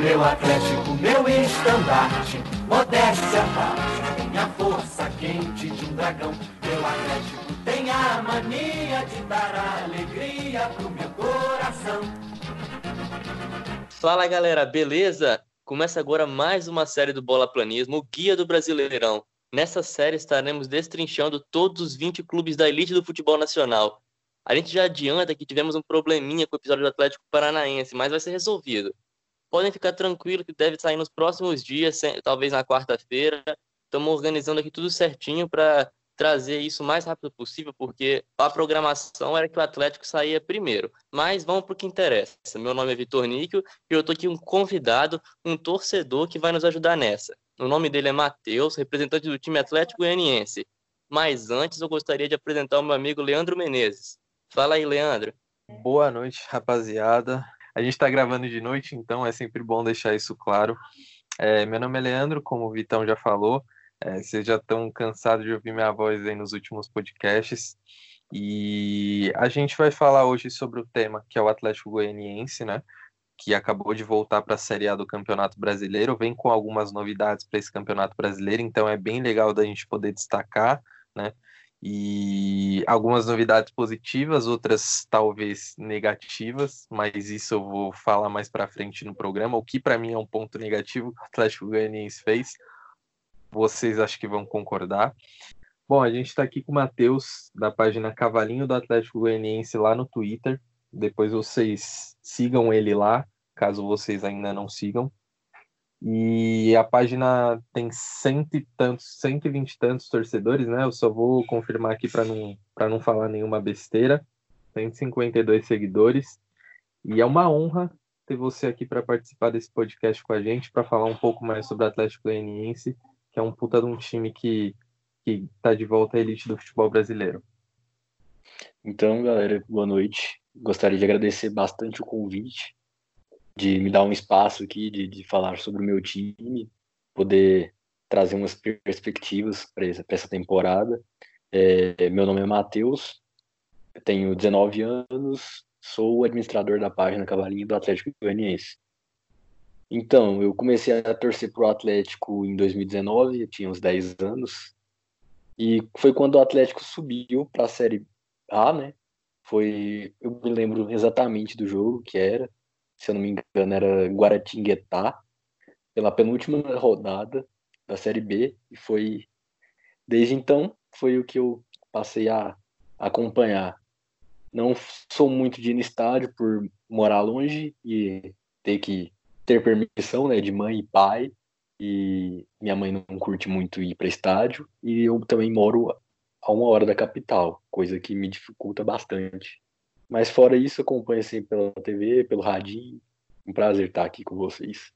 Meu Atlético, meu estandarte, modéstia parte, minha força quente de um dragão. Meu Atlético tem a mania de dar alegria pro meu coração. Fala galera, beleza? Começa agora mais uma série do Bola Planismo, o Guia do Brasileirão. Nessa série estaremos destrinchando todos os 20 clubes da elite do futebol nacional. A gente já adianta que tivemos um probleminha com o episódio do Atlético Paranaense, mas vai ser resolvido. Podem ficar tranquilos que deve sair nos próximos dias, talvez na quarta-feira. Estamos organizando aqui tudo certinho para trazer isso o mais rápido possível, porque a programação era que o Atlético saía primeiro. Mas vamos para o que interessa. Meu nome é Vitor Níquel e eu estou aqui um convidado, um torcedor que vai nos ajudar nessa. O nome dele é Matheus, representante do time Atlético Goianiense. Mas antes eu gostaria de apresentar o meu amigo Leandro Menezes. Fala aí, Leandro. Boa noite, rapaziada. A gente está gravando de noite, então é sempre bom deixar isso claro. É, meu nome é Leandro, como o Vitão já falou. É, vocês já estão cansados de ouvir minha voz aí nos últimos podcasts. E a gente vai falar hoje sobre o tema que é o Atlético Goianiense, né? Que acabou de voltar para a Série A do Campeonato Brasileiro, vem com algumas novidades para esse Campeonato Brasileiro, então é bem legal da gente poder destacar, né? E algumas novidades positivas, outras talvez negativas, mas isso eu vou falar mais para frente no programa. O que para mim é um ponto negativo que o Atlético Goianiense fez, vocês acho que vão concordar. Bom, a gente está aqui com o Matheus, da página Cavalinho do Atlético Goianiense lá no Twitter. Depois vocês sigam ele lá, caso vocês ainda não sigam. E a página tem cento e tantos, 120 e tantos torcedores, né? Eu só vou confirmar aqui para não, não falar nenhuma besteira. 152 seguidores. E é uma honra ter você aqui para participar desse podcast com a gente, para falar um pouco mais sobre o Atlético Goianiense, que é um puta de um time que que está de volta à elite do futebol brasileiro. Então, galera, boa noite. Gostaria de agradecer bastante o convite de me dar um espaço aqui, de, de falar sobre o meu time, poder trazer umas perspectivas para essa, essa, temporada. É, meu nome é Matheus, tenho 19 anos, sou administrador da página Cavalinho do Atlético Goianiense. Então, eu comecei a torcer para o Atlético em 2019, eu tinha uns 10 anos, e foi quando o Atlético subiu para a Série A, né? Foi, eu me lembro exatamente do jogo que era, se eu não me engano, era Guaratinguetá, pela penúltima rodada da Série B, e foi, desde então, foi o que eu passei a acompanhar. Não sou muito de ir no estádio por morar longe e ter que ter permissão né, de mãe e pai, e minha mãe não curte muito ir para estádio, e eu também moro a uma hora da capital, coisa que me dificulta bastante. Mas fora isso, acompanho sempre pela TV, pelo radinho. Um prazer estar aqui com vocês.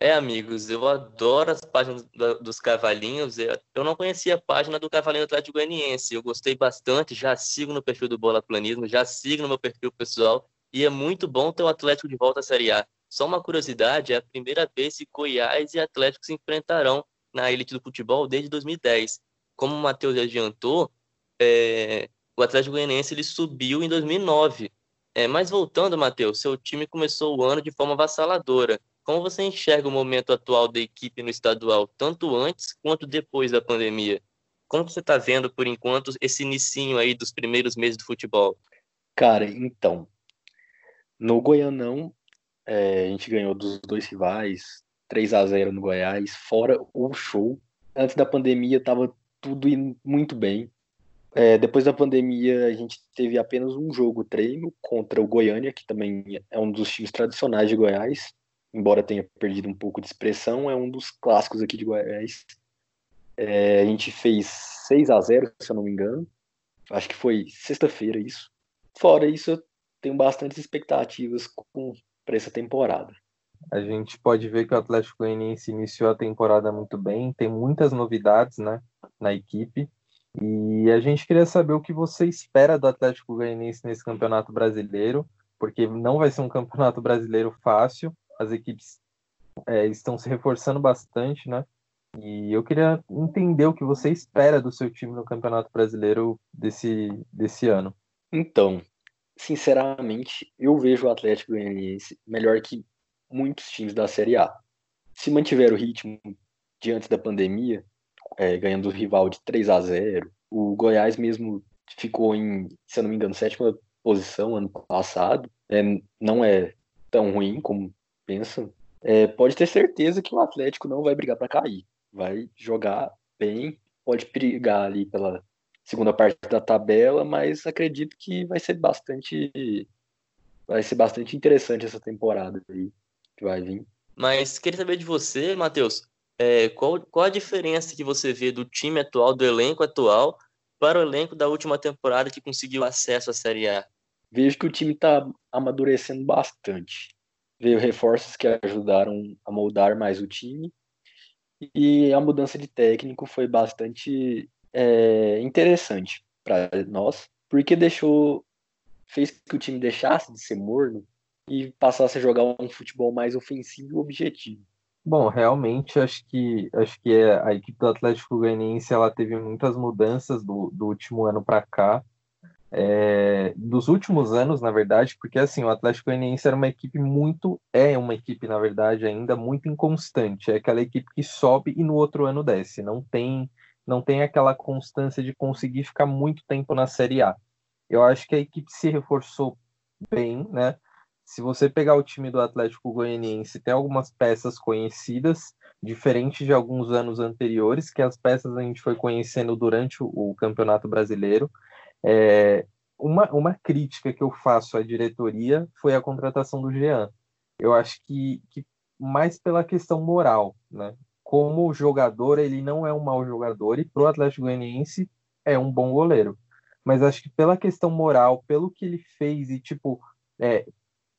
É, amigos, eu adoro as páginas dos Cavalinhos. Eu não conhecia a página do Cavalinho Atlético Goianiense. Eu gostei bastante, já sigo no perfil do Bola Planismo, já sigo no meu perfil pessoal. E é muito bom ter o Atlético de volta à Série A. Só uma curiosidade, é a primeira vez que Goiás e Atlético se enfrentarão na elite do futebol desde 2010. Como o Matheus adiantou, é, o Atlético Goianiense ele subiu em 2009. É, mas voltando, Matheus, seu time começou o ano de forma avassaladora. Como você enxerga o momento atual da equipe no estadual, tanto antes quanto depois da pandemia? Como você está vendo, por enquanto, esse inicinho aí dos primeiros meses do futebol? Cara, então, no Goianão, é, a gente ganhou dos dois rivais, 3 a 0 no Goiás, fora o show. Antes da pandemia, estava tudo indo muito bem. É, depois da pandemia, a gente teve apenas um jogo treino contra o Goiânia, que também é um dos times tradicionais de Goiás, embora tenha perdido um pouco de expressão, é um dos clássicos aqui de Goiás. É, a gente fez 6 a 0 se eu não me engano. Acho que foi sexta-feira isso. Fora isso, eu tenho bastantes expectativas para essa temporada. A gente pode ver que o Atlético Goianiense iniciou a temporada muito bem, tem muitas novidades né, na equipe. E a gente queria saber o que você espera do Atlético Goianiense nesse campeonato brasileiro, porque não vai ser um campeonato brasileiro fácil, as equipes é, estão se reforçando bastante, né? E eu queria entender o que você espera do seu time no Campeonato Brasileiro desse, desse ano. Então, sinceramente, eu vejo o Atlético Goianiense melhor que muitos times da Série A. Se mantiver o ritmo de antes da pandemia, é, ganhando o rival de 3 a 0 o Goiás mesmo ficou em, se eu não me engano, sétima posição ano passado, é, não é tão ruim como pensam. É, pode ter certeza que o Atlético não vai brigar para cair, vai jogar bem, pode brigar ali pela segunda parte da tabela, mas acredito que vai ser bastante vai ser bastante interessante essa temporada aí que vai vir. Mas queria saber de você, Matheus, é, qual, qual a diferença que você vê do time atual, do elenco atual, para o elenco da última temporada que conseguiu acesso à Série A? Vejo que o time está amadurecendo bastante. Veio reforços que ajudaram a moldar mais o time e a mudança de técnico foi bastante é, interessante para nós, porque deixou fez que o time deixasse de ser morno e passasse a jogar um futebol mais ofensivo e objetivo. Bom, realmente acho que acho que é, a equipe do Atlético Goianiense ela teve muitas mudanças do, do último ano para cá, é, dos últimos anos, na verdade, porque assim o Atlético Goianiense era uma equipe muito é uma equipe na verdade ainda muito inconstante, é aquela equipe que sobe e no outro ano desce, não tem não tem aquela constância de conseguir ficar muito tempo na Série A. Eu acho que a equipe se reforçou bem, né? Se você pegar o time do Atlético Goianiense, tem algumas peças conhecidas, diferente de alguns anos anteriores, que as peças a gente foi conhecendo durante o, Campeonato Brasileiro. É, uma, uma crítica que eu faço à diretoria foi a contratação do Jean. Eu acho que, que mais pela questão moral, né? como jogador, ele não é um mau jogador e para o Atlético Goianiense é um bom goleiro. Mas acho que pela questão moral, pelo que ele fez e, tipo, é,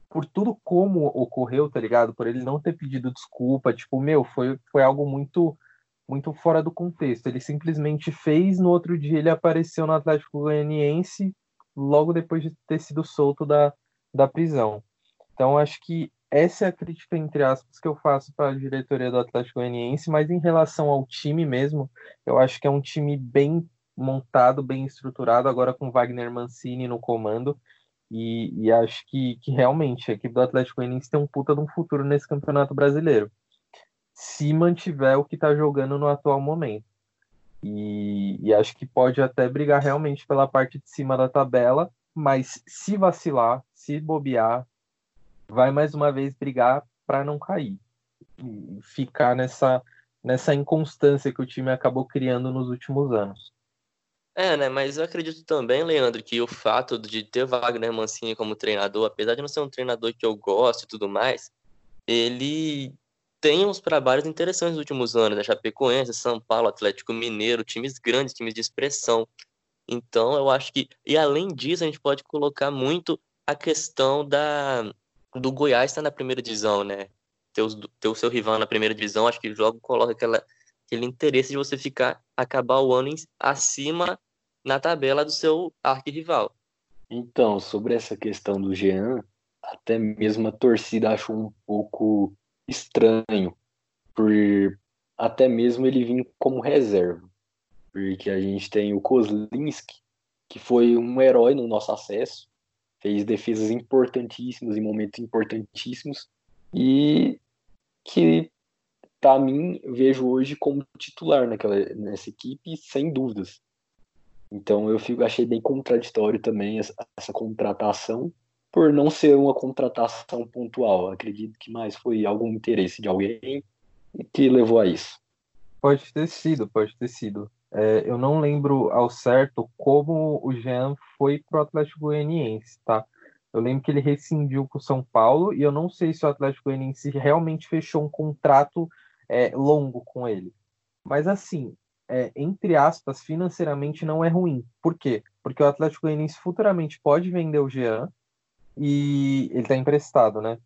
por tudo como ocorreu, tá ligado? Por ele não ter pedido desculpa, tipo, meu, foi, foi algo muito muito fora do contexto. Ele simplesmente fez, no outro dia ele apareceu no Atlético Goianiense logo depois de ter sido solto da, da prisão. Então, acho que essa é a crítica, entre aspas, que eu faço para a diretoria do Atlético Goianiense, mas em relação ao time mesmo, eu acho que é um time bem montado, bem estruturado, agora com Wagner Mancini no comando, e, e acho que, que realmente a equipe do Atlético Goianiense tem um puta de um futuro nesse campeonato brasileiro, se mantiver o que está jogando no atual momento. E, e acho que pode até brigar realmente pela parte de cima da tabela, mas se vacilar, se bobear, vai mais uma vez brigar para não cair. E ficar nessa, nessa inconstância que o time acabou criando nos últimos anos. É, né? Mas eu acredito também, Leandro, que o fato de ter Wagner Mancini como treinador, apesar de não ser um treinador que eu gosto e tudo mais, ele tem uns trabalhos interessantes nos últimos anos, né? Chapecoense, São Paulo, Atlético Mineiro, times grandes, times de expressão. Então, eu acho que. E além disso, a gente pode colocar muito a questão da, do Goiás estar tá na primeira divisão, né? Ter, ter o seu rival na primeira divisão, acho que logo coloca aquela, aquele interesse de você ficar, acabar o ano em, acima na tabela do seu arquirrival. Então, sobre essa questão do Jean, até mesmo a torcida achou um pouco estranho, por até mesmo ele vir como reserva. Porque a gente tem o Kozlinski, que foi um herói no nosso acesso, fez defesas importantíssimas em momentos importantíssimos e que para mim vejo hoje como titular naquela nessa equipe sem dúvidas. Então eu fico achei bem contraditório também essa, essa contratação por não ser uma contratação pontual. acredito que mais foi algum interesse de alguém que levou a isso. Pode ter sido, pode ter sido. É, eu não lembro ao certo como o Jean foi pro Atlético Goianiense, tá? Eu lembro que ele rescindiu com o São Paulo e eu não sei se o Atlético Goianiense realmente fechou um contrato é, longo com ele. Mas assim, é, entre aspas, financeiramente não é ruim. Por quê? Porque o Atlético Goianiense futuramente pode vender o Jean e ele está emprestado, né?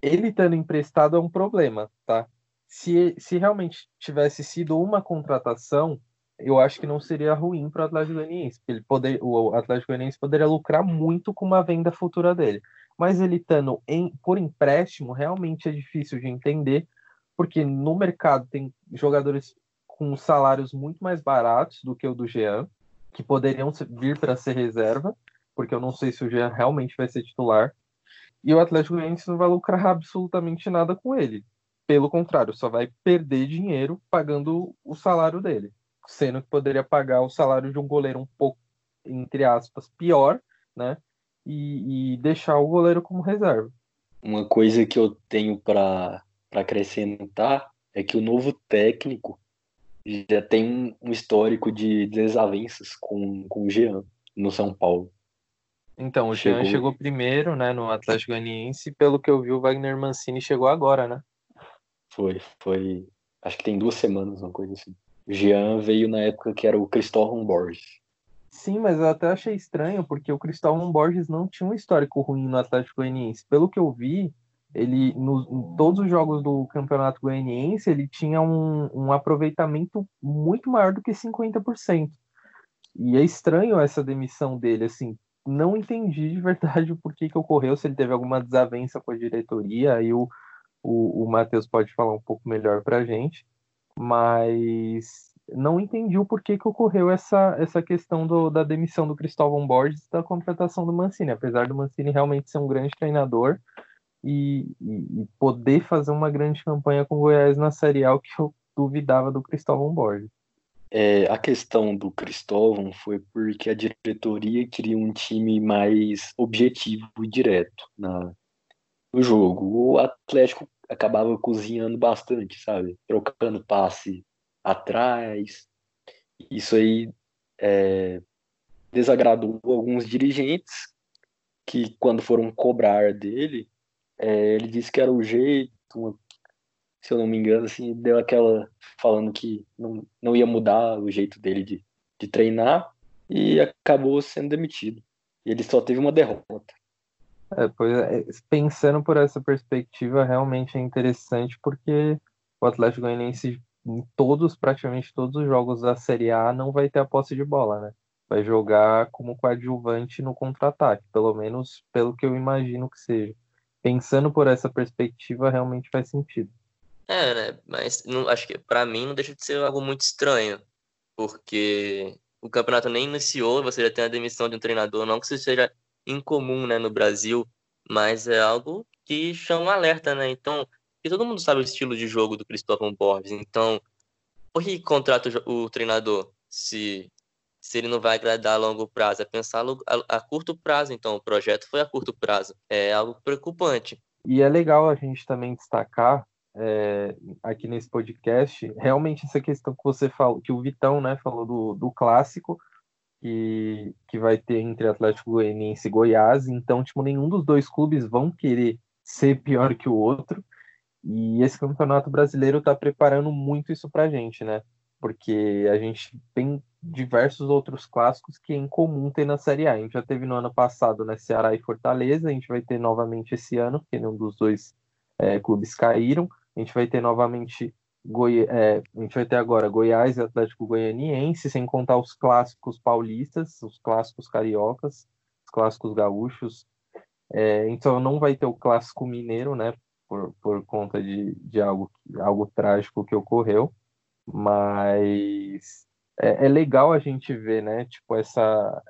Ele estando emprestado é um problema, tá? se, se realmente tivesse sido uma contratação, eu acho que não seria ruim para o Atlético Goianiense, ele poder, o Atlético Goianiense poderia lucrar muito com uma venda futura dele. Mas ele estando em, por empréstimo, realmente é difícil de entender, porque no mercado tem jogadores com salários muito mais baratos do que o do Jean, que poderiam vir para ser reserva, porque eu não sei se o Jean realmente vai ser titular. e o Atlético Goianiense não vai lucrar absolutamente nada com ele. Pelo contrário, só vai perder dinheiro pagando o salário dele, sendo que poderia pagar o salário de um goleiro um pouco, entre aspas, pior, né? E, e deixar o goleiro como reserva. Uma coisa que eu tenho para acrescentar é que o novo técnico já tem um histórico de desavenças com, com o Jean no São Paulo. Então, o chegou... Jean chegou primeiro, né, no Atlético Goianiense, pelo que eu vi, o Wagner Mancini chegou agora, né? Foi, foi. Acho que tem duas semanas, uma coisa assim. O Jean veio na época que era o Cristóvão Borges. Sim, mas eu até achei estranho, porque o Cristóvão Borges não tinha um histórico ruim no Atlético Goianiense. Pelo que eu vi, ele no, em todos os jogos do Campeonato Goianiense, ele tinha um, um aproveitamento muito maior do que 50%. E é estranho essa demissão dele, assim, não entendi de verdade o porquê que ocorreu, se ele teve alguma desavença com a diretoria, aí o, o, o Matheus pode falar um pouco melhor para a gente, mas não entendi o porquê que ocorreu essa, essa questão do, da demissão do Cristóvão Borges da contratação do Mancini, apesar do Mancini realmente ser um grande treinador e, e, e poder fazer uma grande campanha com o Goiás na Série A, que eu duvidava do Cristóvão Borges. É, a questão do Cristóvão foi porque a diretoria queria um time mais objetivo e direto na, no jogo. O Atlético acabava cozinhando bastante, sabe? Trocando passe atrás. Isso aí é, desagradou alguns dirigentes que, quando foram cobrar dele, é, ele disse que era o jeito, uma se eu não me engano, assim, deu aquela falando que não, não ia mudar o jeito dele de, de treinar e acabou sendo demitido. E ele só teve uma derrota. É, pois é, pensando por essa perspectiva, realmente é interessante porque o Atlético Goianiense em todos, praticamente todos os jogos da Série A não vai ter a posse de bola, né? Vai jogar como coadjuvante no contra-ataque, pelo menos pelo que eu imagino que seja. Pensando por essa perspectiva, realmente faz sentido. É, né? Mas não, acho que para mim não deixa de ser algo muito estranho, porque o campeonato nem iniciou, você já tem a demissão de um treinador, não que isso seja incomum, né, no Brasil, mas é algo que chama alerta, né? Então, e todo mundo sabe o estilo de jogo do Cristóvão Borges, então, por que contrata o, o treinador se se ele não vai agradar a longo prazo? É pensar a, a curto prazo, então, o projeto foi a curto prazo. É algo preocupante. E é legal a gente também destacar é, aqui nesse podcast, realmente essa questão que você falou, que o Vitão, né, falou do, do clássico que, que vai ter entre Atlético Goianiense e Goiás, então, tipo, nenhum dos dois clubes vão querer ser pior que o outro, e esse campeonato brasileiro está preparando muito isso pra gente, né, porque a gente tem diversos outros clássicos que é incomum ter na Série A. A gente já teve no ano passado, né, Ceará e Fortaleza, a gente vai ter novamente esse ano, porque nenhum dos dois é, clubes caíram. A gente vai ter novamente Goi... É, a gente vai ter agora Goiás e Atlético Goianiense, sem contar os clássicos paulistas, os clássicos cariocas, os clássicos gaúchos. É, então não vai ter o clássico mineiro, né? Por, por conta de, de algo, algo trágico que ocorreu. Mas é, é legal a gente ver, né? Tipo, essa,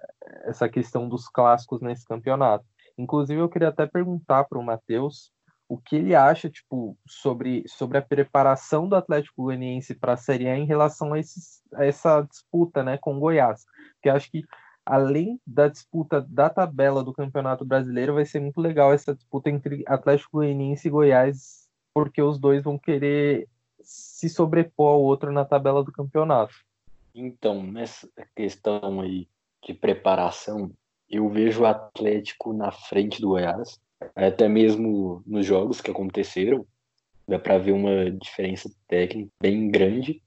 essa questão dos clássicos nesse campeonato. Inclusive, eu queria até perguntar para o Matheus o que ele acha tipo sobre, sobre a preparação do Atlético Goianiense para a Série A em relação a, esses, a essa disputa né, com o Goiás. Porque acho que além da disputa da tabela do Campeonato Brasileiro, vai ser muito legal essa disputa entre Atlético Goianiense e Goiás, porque os dois vão querer se sobrepor ao outro na tabela do campeonato. Então, nessa questão aí de preparação, eu vejo o Atlético na frente do Goiás até mesmo nos jogos que aconteceram, dá para ver uma diferença técnica bem grande.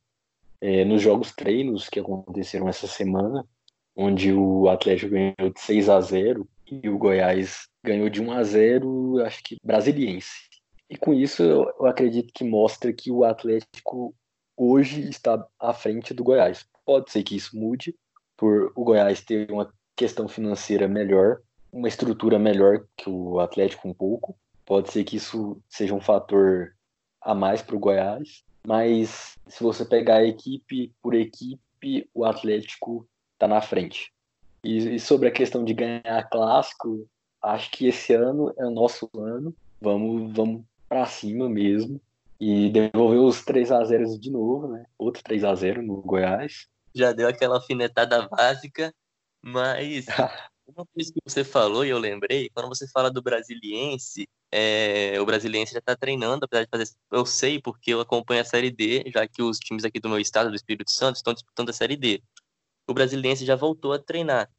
É, nos jogos treinos que aconteceram essa semana, onde o Atlético ganhou de 6 a 0 e o Goiás ganhou de 1 a 0, acho que brasiliense. E com isso eu acredito que mostra que o Atlético hoje está à frente do Goiás. Pode ser que isso mude por o Goiás ter uma questão financeira melhor, uma estrutura melhor que o Atlético um pouco. Pode ser que isso seja um fator a mais para o Goiás, mas se você pegar equipe por equipe, o Atlético está na frente. E, e, sobre a questão de ganhar clássico, acho que esse ano é o nosso ano. Vamos, vamos para cima mesmo. E devolver os 3 a 0 de novo, né? Outro 3 a 0 no Goiás. Já deu aquela alfinetada básica, mas uma coisa que você falou e eu lembrei, quando você fala do Brasiliense, é, o Brasiliense já está treinando, apesar de fazer. Eu sei porque eu acompanho a Série D, já que os times aqui do meu estado, do Espírito Santo, estão disputando a Série D. O Brasiliense já voltou a treinar.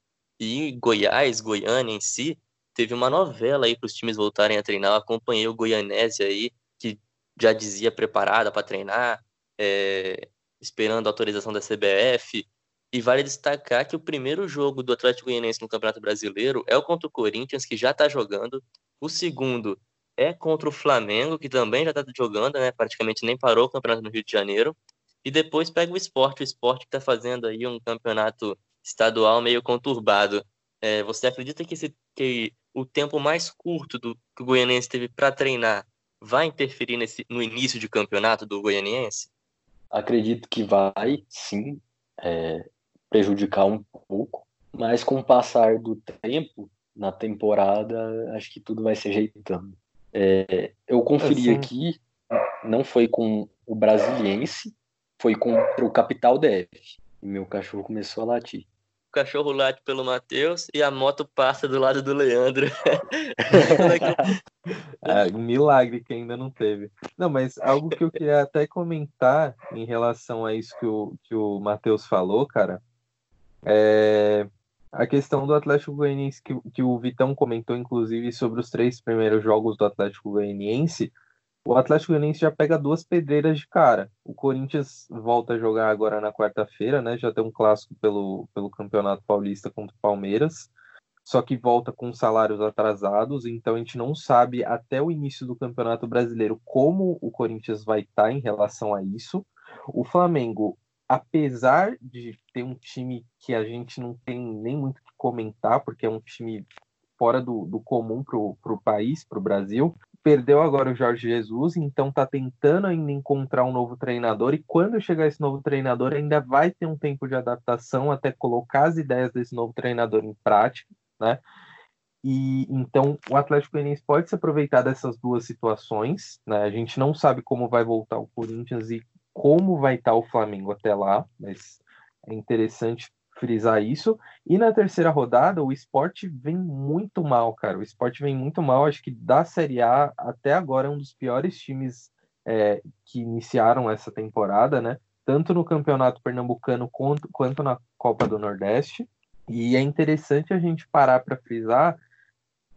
E Goiás, Goiânia em si, teve uma novela aí para os times voltarem a treinar. Eu acompanhei o Goianese aí, que já dizia preparada para treinar, é, esperando a autorização da CBF. E vale destacar que o primeiro jogo do Atlético Goianiense no Campeonato Brasileiro é o contra o Corinthians, que já está jogando. O segundo é contra o Flamengo, que também já está jogando, né? Praticamente nem parou o campeonato no Rio de Janeiro. E depois pega o esporte, o esporte que está fazendo aí um campeonato estadual meio conturbado. É, você acredita que, esse, que o tempo mais curto do que o Goianiense teve para treinar vai interferir nesse, no início de campeonato do Goianiense? Acredito que vai, sim. É, prejudicar um pouco, mas com o passar do tempo na temporada, acho que tudo vai se ajeitando. É, eu conferi assim. aqui, não foi com o Brasiliense, foi contra o Capital DF. E meu cachorro começou a latir. Cachorro late pelo Matheus e a moto passa do lado do Leandro. é, um milagre que ainda não teve. Não, mas algo que eu queria até comentar em relação a isso que o, que o Matheus falou, cara, é, a questão do Atlético Goianiense, que, que o Vitão comentou, inclusive, sobre os três primeiros jogos do Atlético Goianiense, o Atlético Goianiense já pega duas pedreiras de cara. O Corinthians volta a jogar agora na quarta-feira, né? Já tem um clássico pelo, pelo Campeonato Paulista contra o Palmeiras. Só que volta com salários atrasados, então a gente não sabe até o início do Campeonato Brasileiro como o Corinthians vai estar tá em relação a isso. O Flamengo apesar de ter um time que a gente não tem nem muito que comentar, porque é um time fora do, do comum para o país, para o Brasil, perdeu agora o Jorge Jesus, então está tentando ainda encontrar um novo treinador, e quando chegar esse novo treinador, ainda vai ter um tempo de adaptação até colocar as ideias desse novo treinador em prática, né? E então o Atlético Goianiense pode se aproveitar dessas duas situações, né? A gente não sabe como vai voltar o Corinthians e como vai estar o Flamengo até lá, mas é interessante frisar isso. E na terceira rodada, o esporte vem muito mal, cara. O esporte vem muito mal. Acho que da Série A até agora é um dos piores times é, que iniciaram essa temporada, né? Tanto no Campeonato Pernambucano quanto, quanto na Copa do Nordeste. E é interessante a gente parar para frisar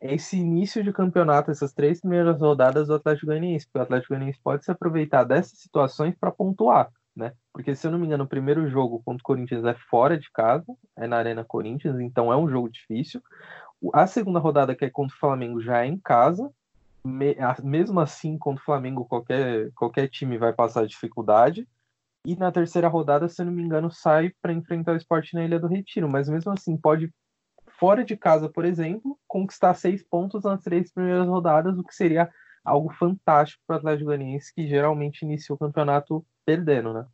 esse início de campeonato, essas três primeiras rodadas do Atlético Goianiense, porque o Atlético Goianiense pode se aproveitar dessas situações para pontuar, né? Porque se eu não me engano, o primeiro jogo contra o Corinthians é fora de casa, é na Arena Corinthians, então é um jogo difícil. A segunda rodada, que é contra o Flamengo, já é em casa. Mesmo assim, contra o Flamengo, qualquer, qualquer time vai passar dificuldade. E na terceira rodada, se eu não me engano, sai para enfrentar o esporte na Ilha do Retiro. Mas mesmo assim, pode fora de casa, por exemplo, conquistar seis pontos nas três primeiras rodadas, o que seria algo fantástico para o Atlético Goianiense, que geralmente inicia o campeonato perdendo, né?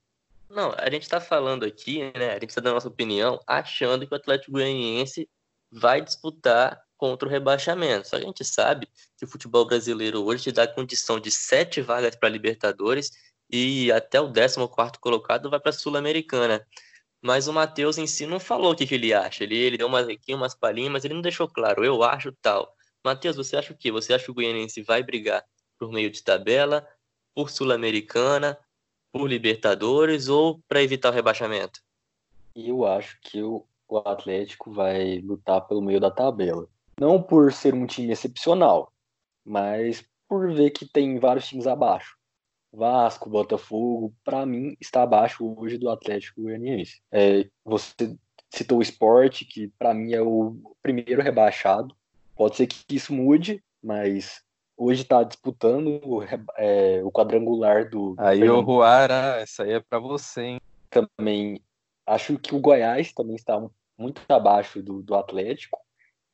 Não, a gente está falando aqui, né? A gente está dando a nossa opinião, achando que o Atlético Goianiense vai disputar contra o rebaixamento. Só que a gente sabe que o futebol brasileiro hoje te dá condição de sete vagas para Libertadores e até o 14 colocado vai para a Sul-Americana. Mas o Matheus em si não falou o que, que ele acha. Ele, ele deu umas aqui, umas palhinhas, mas ele não deixou claro. Eu acho tal. Matheus, você acha o quê? Você acha que o Goianiense vai brigar por meio de tabela, por Sul-Americana, por Libertadores ou para evitar o rebaixamento? Eu acho que o, Atlético vai lutar pelo meio da tabela. Não por ser um time excepcional, mas por ver que tem vários times abaixo. Vasco, Botafogo, para mim, está abaixo hoje do Atlético Goianiense. É, você citou o esporte, que para mim é o primeiro rebaixado. Pode ser que isso mude, mas hoje está disputando o, é, o, quadrangular do. Aí, o Ruara, essa aí é para você, hein? Também acho que o Goiás também está muito abaixo do, do Atlético.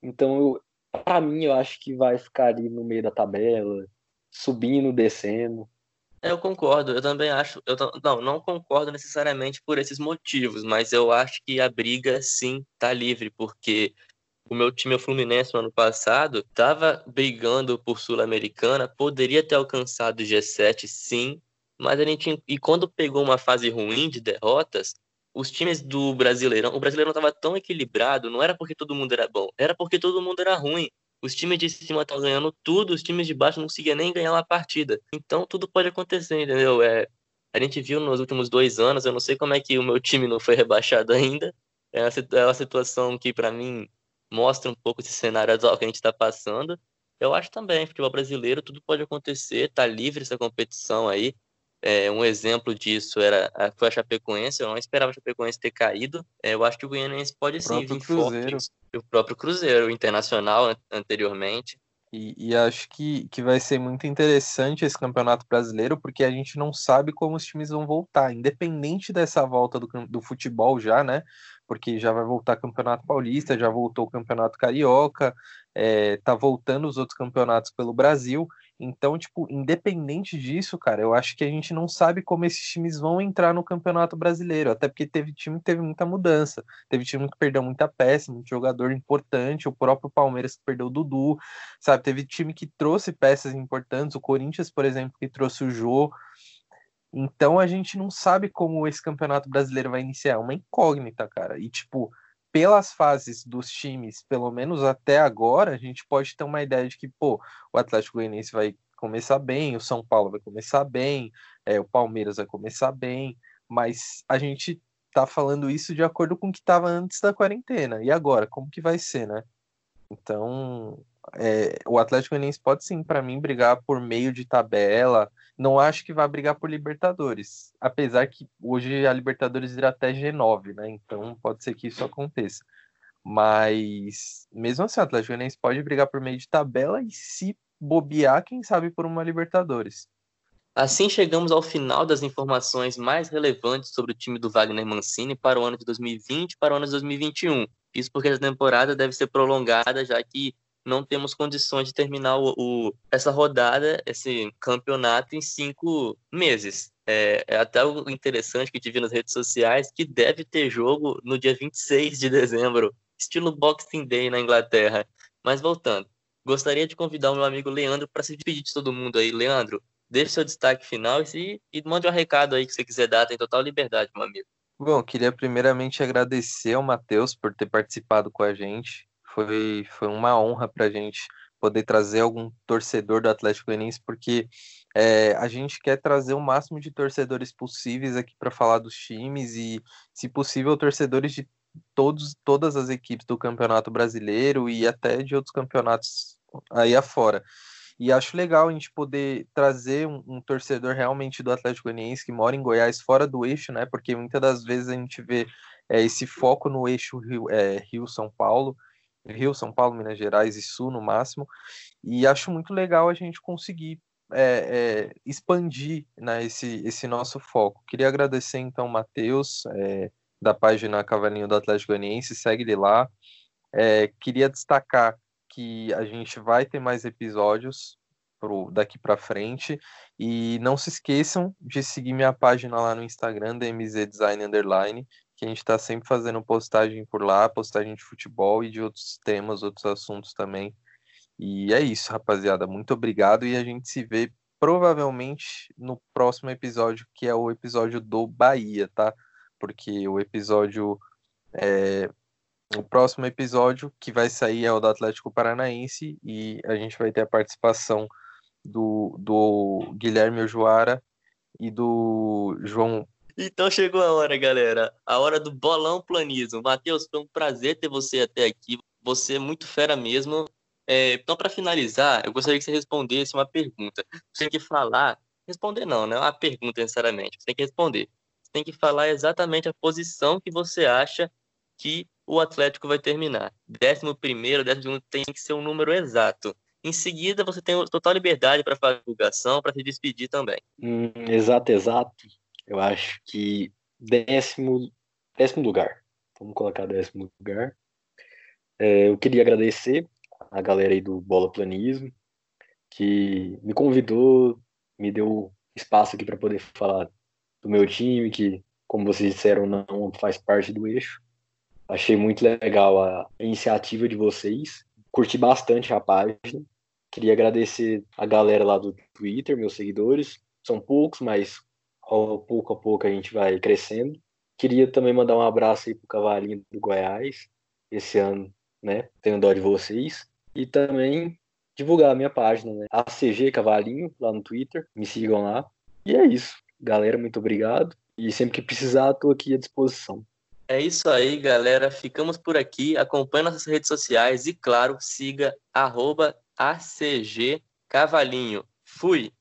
Então, para mim, eu acho que vai ficar ali no meio da tabela, subindo, descendo. Eu concordo, eu também acho. Eu não, não concordo necessariamente por esses motivos, mas eu acho que a briga sim está livre, porque o meu time, o Fluminense, no ano passado, estava brigando por Sul-Americana, poderia ter alcançado o G7, sim, mas a gente. E quando pegou uma fase ruim de derrotas, os times do Brasileirão, o Brasileirão estava tão equilibrado, não era porque todo mundo era bom, era porque todo mundo era ruim. Os times de cima estavam ganhando tudo, os times de baixo não conseguiam nem ganhar uma partida. Então tudo pode acontecer, entendeu? É, a gente viu nos últimos dois anos, eu não sei como é que o meu time não foi rebaixado ainda. É uma, é situação que, para mim, mostra um pouco esse cenário atual que a gente está passando. Eu acho também, futebol brasileiro, tudo pode acontecer, tá livre essa competição aí. É, um exemplo disso era foi a Chapecoense, eu não esperava a Chapecoense ter caído. É, eu acho que o Goianiense pode sim vir Cruzeiro. forte. O próprio Cruzeiro, o Internacional anteriormente. E, e, acho que, que vai ser muito interessante esse campeonato brasileiro, porque a gente não sabe como os times vão voltar, independente dessa volta do, do futebol já, né? Porque já vai voltar Campeonato Paulista, já voltou o Campeonato Carioca, é, tá voltando os outros campeonatos pelo Brasil. Então, tipo, independente disso, cara, eu acho que a gente não sabe como esses times vão entrar no Campeonato Brasileiro, até porque teve time que teve muita mudança, teve time que perdeu muita peça, muito jogador importante, o próprio Palmeiras que perdeu o Dudu, sabe? Teve time que trouxe peças importantes, o Corinthians, por exemplo, que trouxe o Jô. Então a gente não sabe como esse Campeonato Brasileiro vai iniciar, é uma incógnita, cara. E tipo, pelas fases dos times, pelo menos até agora, a gente pode ter uma ideia de que, pô, o Atlético Goianiense vai começar bem, o São Paulo vai começar bem, é, o Palmeiras vai começar bem, mas a gente tá falando isso de acordo com o que estava antes da quarentena. E agora, como que vai ser, né? Então, é, o Atlético Goianiense pode sim, para mim, brigar por meio de tabela. Não acho que vai brigar por Libertadores, apesar que hoje a Libertadores irá até G9, né? Então pode ser que isso aconteça. Mas mesmo assim, o Atlético Goianiense pode brigar por meio de tabela e se bobear, quem sabe por uma Libertadores. Assim chegamos ao final das informações mais relevantes sobre o time do Wagner Mancini para o ano de 2020 e para o ano de 2021. Isso porque a temporada deve ser prolongada, já que não temos condições de terminar o, o essa rodada, esse campeonato, em cinco meses. É, é até o interessante que tive nas redes sociais que deve ter jogo no dia 26 de dezembro, estilo Boxing Day na Inglaterra. Mas voltando, gostaria de convidar o meu amigo Leandro para se despedir de todo mundo aí. Leandro, deixe seu destaque final e, e mande um recado aí que você quiser dar, tem total liberdade, meu amigo. Bom, queria primeiramente agradecer ao Matheus por ter participado com a gente. Foi, foi uma honra para a gente poder trazer algum torcedor do Atlético Goianiense, porque é, a gente quer trazer o máximo de torcedores possíveis aqui para falar dos times e, se possível, torcedores de todos, todas as equipes do Campeonato Brasileiro e até de outros campeonatos aí afora. E acho legal a gente poder trazer um, um, torcedor realmente do Atlético Goianiense que mora em Goiás, fora do eixo, né? Porque muitas das vezes a gente vê é, esse foco no eixo Rio-São é, Rio Paulo, Rio, São Paulo, Minas Gerais e Sul no máximo. E acho muito legal a gente conseguir é, é, expandir né, esse, esse nosso foco. Queria agradecer então o Matheus, é, da página Cavalinho do Atlético Goianiense, segue ele lá. É, queria destacar que a gente vai ter mais episódios pro, daqui para frente. E não se esqueçam de seguir minha página lá no Instagram, DMZ Design Underline, que a gente está sempre fazendo postagem por lá, postagem de futebol e de outros temas, outros assuntos também. E é isso, rapaziada. Muito obrigado e a gente se vê provavelmente no próximo episódio, que é o episódio do Bahia, tá? Porque o episódio. É... O próximo episódio que vai sair é o do Atlético Paranaense e a gente vai ter a participação do, do Guilherme Ojoara e do João então chegou a hora, galera. A hora do bolão planismo. Matheus, foi um prazer ter você até aqui. Você é muito fera mesmo. É, então, para finalizar, eu gostaria que você respondesse uma pergunta. Você tem que falar. Responder não, não é uma pergunta necessariamente. Você tem que responder. Você tem que falar exatamente a posição que você acha que o Atlético vai terminar. Décimo primeiro, décimo segundo tem que ser um número exato. Em seguida, você tem total liberdade para fazer divulgação, para se despedir também. Hum, exato, exato eu acho que décimo, décimo lugar. Vamos colocar décimo lugar. É, eu queria agradecer a galera aí do Bola Planismo, que me convidou, me deu espaço aqui para poder falar do meu time, que, como vocês disseram, não faz parte do eixo. Achei muito legal a iniciativa de vocês. Curti bastante a página. Queria agradecer a galera lá do Twitter, meus seguidores. São poucos, mas pouco a pouco a gente vai crescendo. Queria também mandar um abraço aí pro Cavalinho do Goiás. Esse ano, né? Tenho dó de vocês. E também divulgar a minha página, né? ACG Cavalinho, lá no Twitter. Me sigam lá. E é isso. Galera, muito obrigado. E sempre que precisar, estou aqui à disposição. É isso aí, galera. Ficamos por aqui. Acompanhe nossas redes sociais e, claro, siga arroba ACG Cavalinho. Fui!